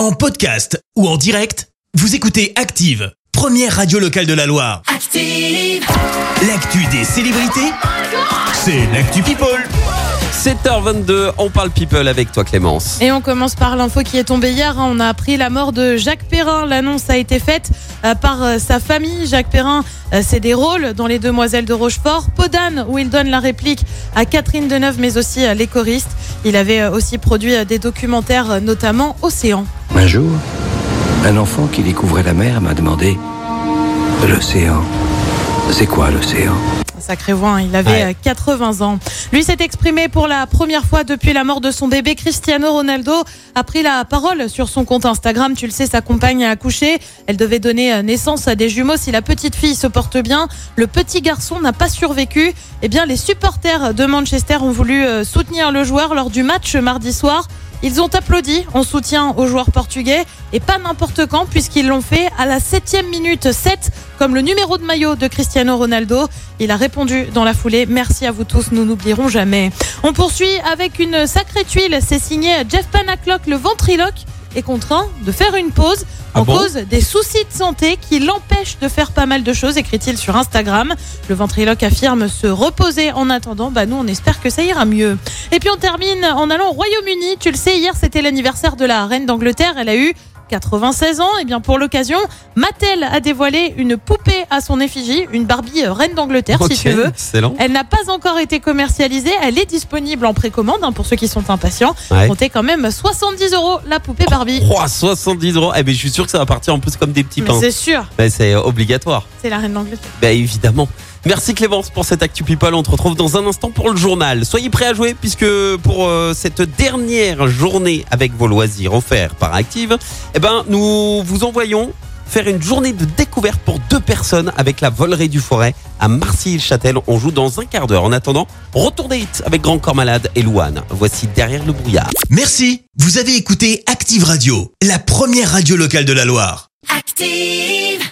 En podcast ou en direct, vous écoutez Active, première radio locale de la Loire. Active. L'actu des célébrités, c'est l'actu People. 7h22, on parle people avec toi Clémence. Et on commence par l'info qui est tombée hier. hein. On a appris la mort de Jacques Perrin. L'annonce a été faite euh, par euh, sa famille. Jacques Perrin, euh, c'est des rôles dans Les Demoiselles de Rochefort. Podane, où il donne la réplique à Catherine Deneuve, mais aussi à les choristes. Il avait aussi produit des documentaires, notamment Océan. Un jour, un enfant qui découvrait la mer m'a demandé L'océan, c'est quoi l'océan? Sacré voix, hein. il avait Ouais. euh, 80 ans. Lui s'est exprimé pour la première fois depuis la mort de son bébé. Cristiano Ronaldo a pris la parole sur son compte Instagram. Tu le sais, sa compagne a accouché. Elle devait donner euh, naissance à des jumeaux. Si la petite fille se porte bien, le petit garçon n'a pas survécu. Eh bien, les supporters de Manchester ont voulu euh, soutenir le joueur lors du match mardi soir. Ils ont applaudi en soutien aux joueurs portugais et pas n'importe quand puisqu'ils l'ont fait à la septième minute 7 comme le numéro de maillot de Cristiano Ronaldo. Il a répondu dans la foulée Merci à vous tous, nous n'oublierons jamais. On poursuit avec une sacrée tuile. C'est signé Jeff Panaclock, le ventriloque est contraint de faire une pause Ah en bon cause des soucis de santé qui l'empêchent de faire pas mal de choses, écrit-il sur Instagram. Le ventriloque affirme se reposer en attendant. Bah nous, on espère que ça ira mieux. Et puis on termine en allant au Royaume-Uni. Tu le sais, hier c'était l'anniversaire de la reine d'Angleterre. Elle a eu 96 ans. Et bien pour l'occasion, Mattel a dévoilé une poupée à son effigie, une Barbie euh, reine d'Angleterre, si tu veux. excellent. Elle n'a pas encore été commercialisée. Elle est disponible en précommande hein, pour ceux qui sont impatients. Ouais. Comptez quand même 70 euros la poupée Barbie. Oh, 70 euros. Eh ben, je suis sûr que ça va partir en plus comme des petits pains. c'est sûr, Ben, c'est obligatoire. c'est la reine d'Angleterre. Ben, évidemment. Merci Clémence pour cette Actu People. On te retrouve dans un instant pour le journal. Soyez prêts à jouer puisque pour euh, cette dernière journée avec vos loisirs offerts par Active, eh ben, nous vous envoyons faire une journée de découverte pour deux personnes avec la volerie du forêt à Marcy-le-Châtel. On joue dans un quart d'heure. En attendant, retour des hits avec Grand Corps Malade et Louane. Voici derrière le brouillard. Merci, vous avez écouté Active Radio, la première radio locale de la Loire. Active.